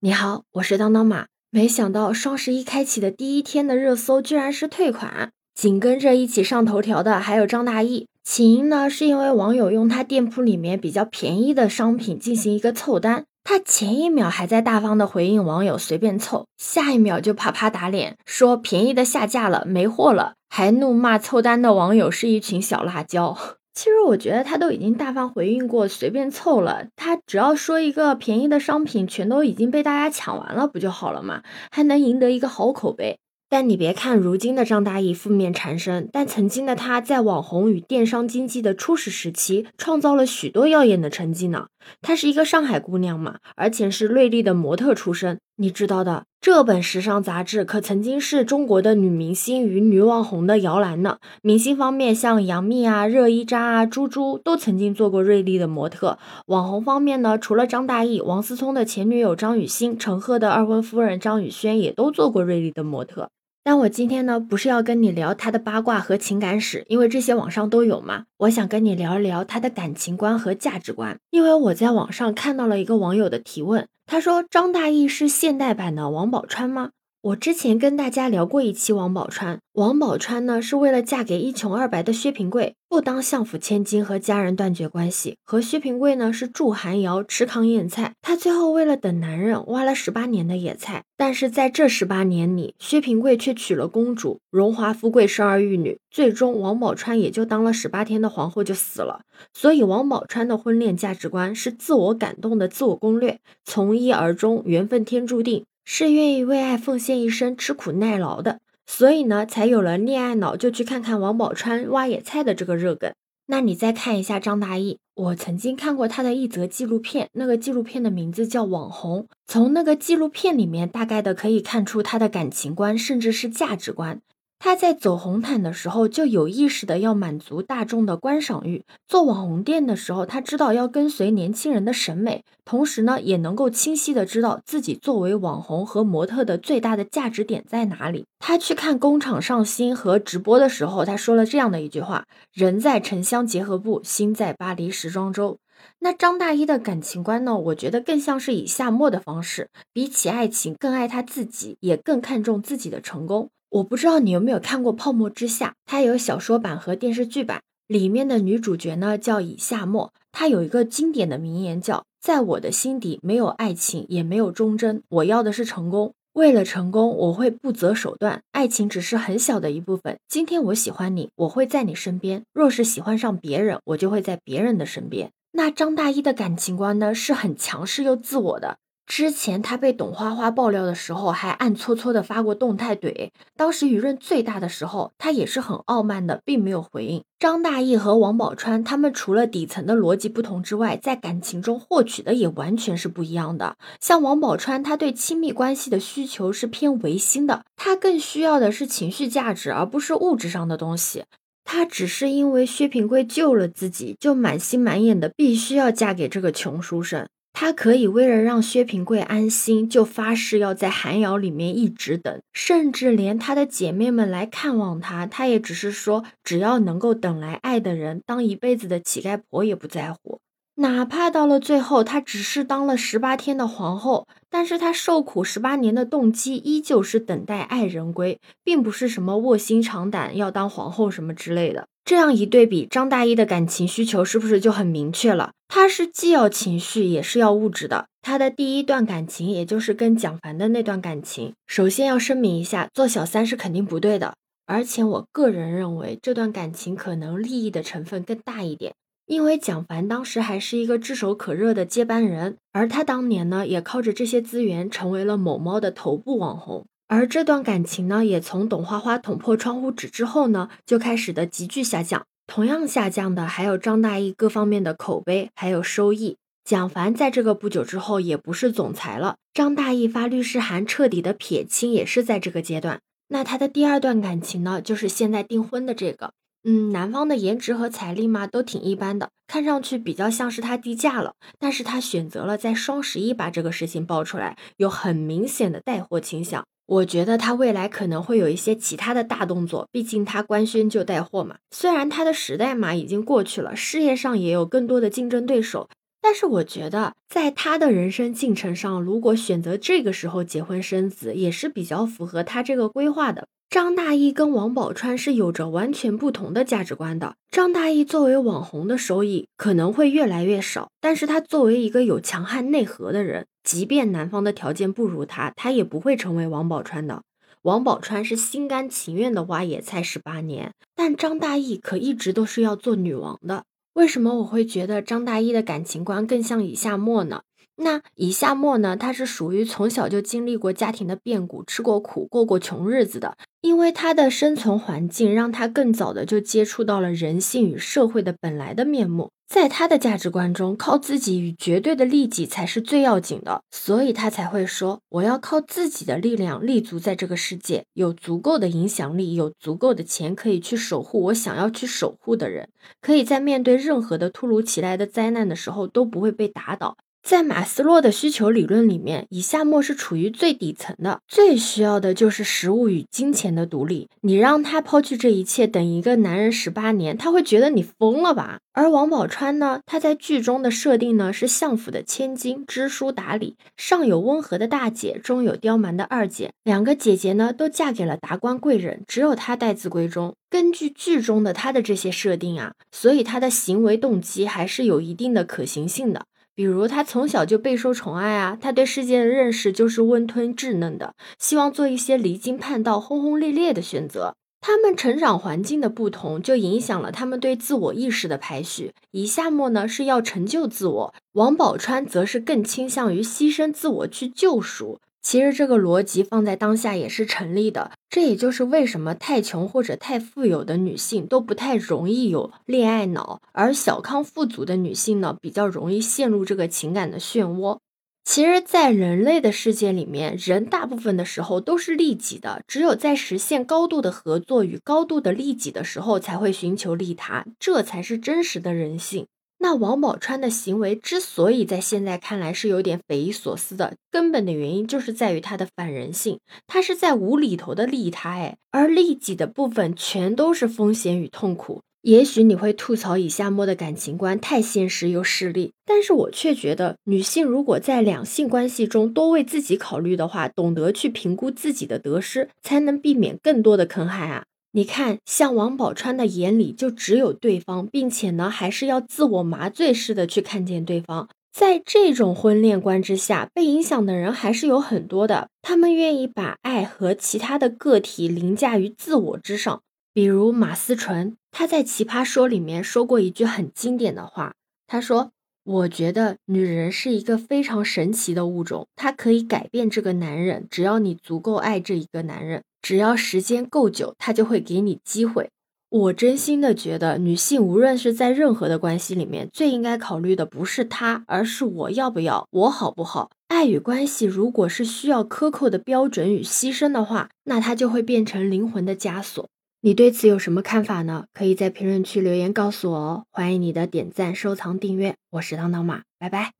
你好，我是当当马。没想到双十一开启的第一天的热搜居然是退款，紧跟着一起上头条的还有张大奕。起因呢是因为网友用他店铺里面比较便宜的商品进行一个凑单，他前一秒还在大方的回应网友随便凑，下一秒就啪啪打脸，说便宜的下架了，没货了，还怒骂凑单的网友是一群小辣椒。其实我觉得他都已经大方回应过，随便凑了。他只要说一个便宜的商品，全都已经被大家抢完了，不就好了吗？还能赢得一个好口碑。但你别看如今的张大奕负面缠身，但曾经的他在网红与电商经济的初始时期，创造了许多耀眼的成绩呢。她是一个上海姑娘嘛，而且是瑞丽的模特出身。你知道的，这本时尚杂志可曾经是中国的女明星与女网红的摇篮呢。明星方面，像杨幂啊、热依扎啊、猪猪都曾经做过瑞丽的模特。网红方面呢，除了张大奕，王思聪的前女友张雨欣、陈赫的二婚夫人张雨萱也都做过瑞丽的模特。但我今天呢，不是要跟你聊他的八卦和情感史，因为这些网上都有嘛。我想跟你聊一聊他的感情观和价值观，因为我在网上看到了一个网友的提问，他说张大奕是现代版的王宝钏吗？我之前跟大家聊过一期王宝钏，王宝钏呢是为了嫁给一穷二白的薛平贵，不当相府千金和家人断绝关系，和薛平贵呢是住寒窑吃糠咽菜。她最后为了等男人，挖了十八年的野菜，但是在这十八年里，薛平贵却娶了公主，荣华富贵，生儿育女，最终王宝钏也就当了十八天的皇后就死了。所以王宝钏的婚恋价值观是自我感动的自我攻略，从一而终，缘分天注定。是愿意为爱奉献一生、吃苦耐劳的，所以呢，才有了恋爱脑就去看看王宝钏挖野菜的这个热梗。那你再看一下张大奕，我曾经看过他的一则纪录片，那个纪录片的名字叫《网红》。从那个纪录片里面，大概的可以看出他的感情观，甚至是价值观。他在走红毯的时候就有意识的要满足大众的观赏欲，做网红店的时候，他知道要跟随年轻人的审美，同时呢，也能够清晰的知道自己作为网红和模特的最大的价值点在哪里。他去看工厂上新和直播的时候，他说了这样的一句话：“人在城乡结合部，心在巴黎时装周。”那张大一的感情观呢？我觉得更像是以夏沫的方式，比起爱情更爱他自己，也更看重自己的成功。我不知道你有没有看过《泡沫之夏》，它有小说版和电视剧版。里面的女主角呢叫以夏沫，她有一个经典的名言叫：“在我的心底没有爱情，也没有忠贞，我要的是成功。为了成功，我会不择手段。爱情只是很小的一部分。今天我喜欢你，我会在你身边；若是喜欢上别人，我就会在别人的身边。”那张大一的感情观呢，是很强势又自我的。之前他被董花花爆料的时候，还暗搓搓的发过动态怼。当时舆论最大的时候，他也是很傲慢的，并没有回应。张大奕和王宝钏，他们除了底层的逻辑不同之外，在感情中获取的也完全是不一样的。像王宝钏，他对亲密关系的需求是偏唯心的，他更需要的是情绪价值，而不是物质上的东西。他只是因为薛平贵救了自己，就满心满眼的必须要嫁给这个穷书生。他可以为了让薛平贵安心，就发誓要在寒窑里面一直等，甚至连他的姐妹们来看望他，他也只是说只要能够等来爱的人，当一辈子的乞丐婆也不在乎。哪怕到了最后，她只是当了十八天的皇后，但是她受苦十八年的动机依旧是等待爱人归，并不是什么卧薪尝胆要当皇后什么之类的。这样一对比，张大奕的感情需求是不是就很明确了？他是既要情绪，也是要物质的。他的第一段感情，也就是跟蒋凡的那段感情，首先要声明一下，做小三是肯定不对的。而且我个人认为，这段感情可能利益的成分更大一点。因为蒋凡当时还是一个炙手可热的接班人，而他当年呢，也靠着这些资源成为了某猫的头部网红。而这段感情呢，也从董花花捅破窗户纸之后呢，就开始的急剧下降。同样下降的还有张大奕各方面的口碑，还有收益。蒋凡在这个不久之后也不是总裁了，张大奕发律师函彻底的撇清，也是在这个阶段。那他的第二段感情呢，就是现在订婚的这个。嗯，男方的颜值和财力嘛都挺一般的，看上去比较像是他低价了。但是他选择了在双十一把这个事情爆出来，有很明显的带货倾向。我觉得他未来可能会有一些其他的大动作，毕竟他官宣就带货嘛。虽然他的时代嘛已经过去了，事业上也有更多的竞争对手，但是我觉得，在他的人生进程上，如果选择这个时候结婚生子，也是比较符合他这个规划的。张大奕跟王宝钏是有着完全不同的价值观的。张大奕作为网红的收益可能会越来越少，但是他作为一个有强悍内核的人，即便男方的条件不如他，他也不会成为王宝钏的。王宝钏是心甘情愿的挖野菜十八年，但张大奕可一直都是要做女王的。为什么我会觉得张大奕的感情观更像以夏沫呢？那以夏沫呢？他是属于从小就经历过家庭的变故，吃过苦，过过穷日子的。因为他的生存环境让他更早的就接触到了人性与社会的本来的面目。在他的价值观中，靠自己与绝对的利己才是最要紧的，所以他才会说：“我要靠自己的力量立足在这个世界，有足够的影响力，有足够的钱，可以去守护我想要去守护的人，可以在面对任何的突如其来的灾难的时候都不会被打倒。”在马斯洛的需求理论里面，以夏沫是处于最底层的，最需要的就是食物与金钱的独立。你让他抛弃这一切，等一个男人十八年，他会觉得你疯了吧？而王宝钏呢，她在剧中的设定呢是相府的千金，知书达理，上有温和的大姐，中有刁蛮的二姐，两个姐姐呢都嫁给了达官贵人，只有她待字闺中。根据剧中的她的这些设定啊，所以她的行为动机还是有一定的可行性的。比如他从小就备受宠爱啊，他对世界的认识就是温吞稚嫩的，希望做一些离经叛道、轰轰烈烈的选择。他们成长环境的不同，就影响了他们对自我意识的排序。以夏沫呢是要成就自我，王宝钏则是更倾向于牺牲自我去救赎。其实这个逻辑放在当下也是成立的，这也就是为什么太穷或者太富有的女性都不太容易有恋爱脑，而小康富足的女性呢，比较容易陷入这个情感的漩涡。其实，在人类的世界里面，人大部分的时候都是利己的，只有在实现高度的合作与高度的利己的时候，才会寻求利他，这才是真实的人性。那王宝钏的行为之所以在现在看来是有点匪夷所思的，根本的原因就是在于她的反人性，她是在无厘头的利他，哎，而利己的部分全都是风险与痛苦。也许你会吐槽以夏沫的感情观太现实又势利，但是我却觉得，女性如果在两性关系中多为自己考虑的话，懂得去评估自己的得失，才能避免更多的坑害啊。你看，像王宝钏的眼里就只有对方，并且呢，还是要自我麻醉似的去看见对方。在这种婚恋观之下，被影响的人还是有很多的。他们愿意把爱和其他的个体凌驾于自我之上。比如马思纯，他在《奇葩说》里面说过一句很经典的话，他说：“我觉得女人是一个非常神奇的物种，她可以改变这个男人，只要你足够爱这一个男人。”只要时间够久，他就会给你机会。我真心的觉得，女性无论是在任何的关系里面，最应该考虑的不是他，而是我要不要，我好不好。爱与关系如果是需要苛扣的标准与牺牲的话，那它就会变成灵魂的枷锁。你对此有什么看法呢？可以在评论区留言告诉我哦。欢迎你的点赞、收藏、订阅。我是当当马，拜拜。